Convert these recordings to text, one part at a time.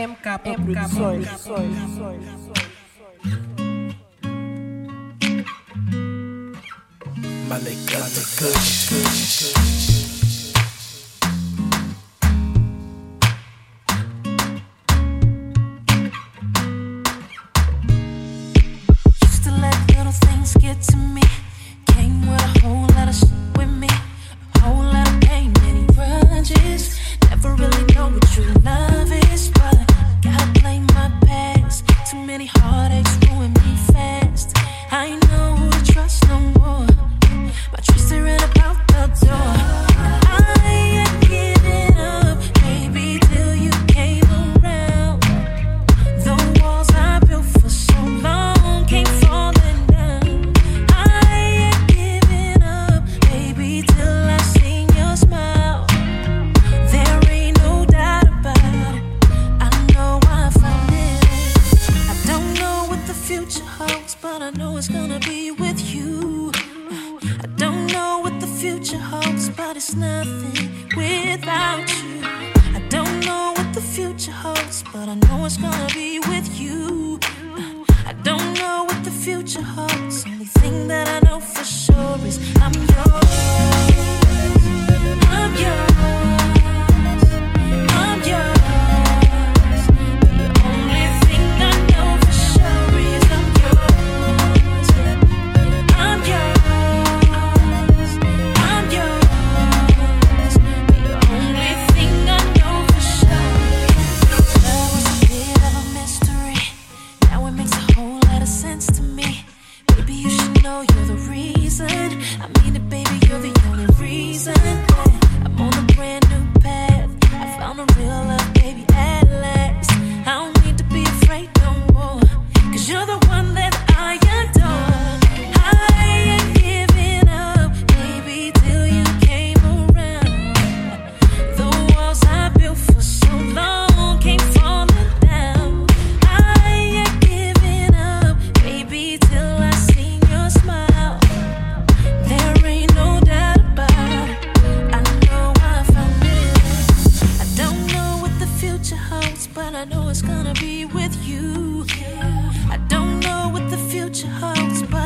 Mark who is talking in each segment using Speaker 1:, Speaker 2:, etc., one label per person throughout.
Speaker 1: MK
Speaker 2: little things get to me. but I know it's gonna be with you. I don't know what the future holds, but it's nothing without you. I don't know what the future holds, but I know it's gonna be with you. I don't know what the future holds. Only thing that I know for sure is I'm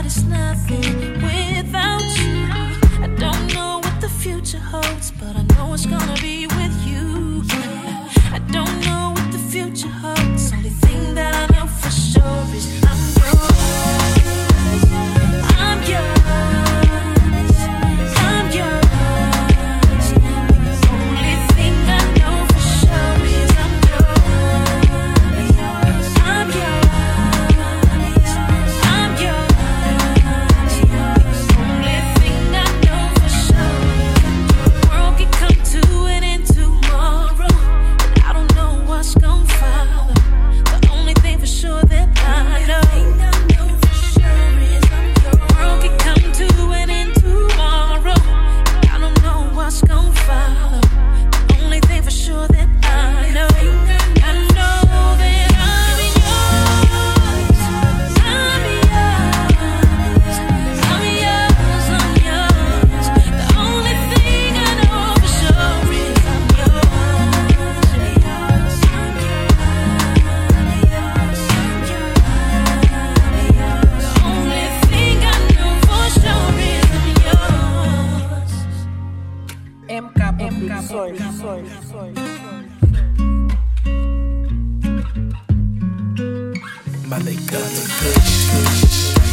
Speaker 2: it's nothing. My leg got the
Speaker 3: good.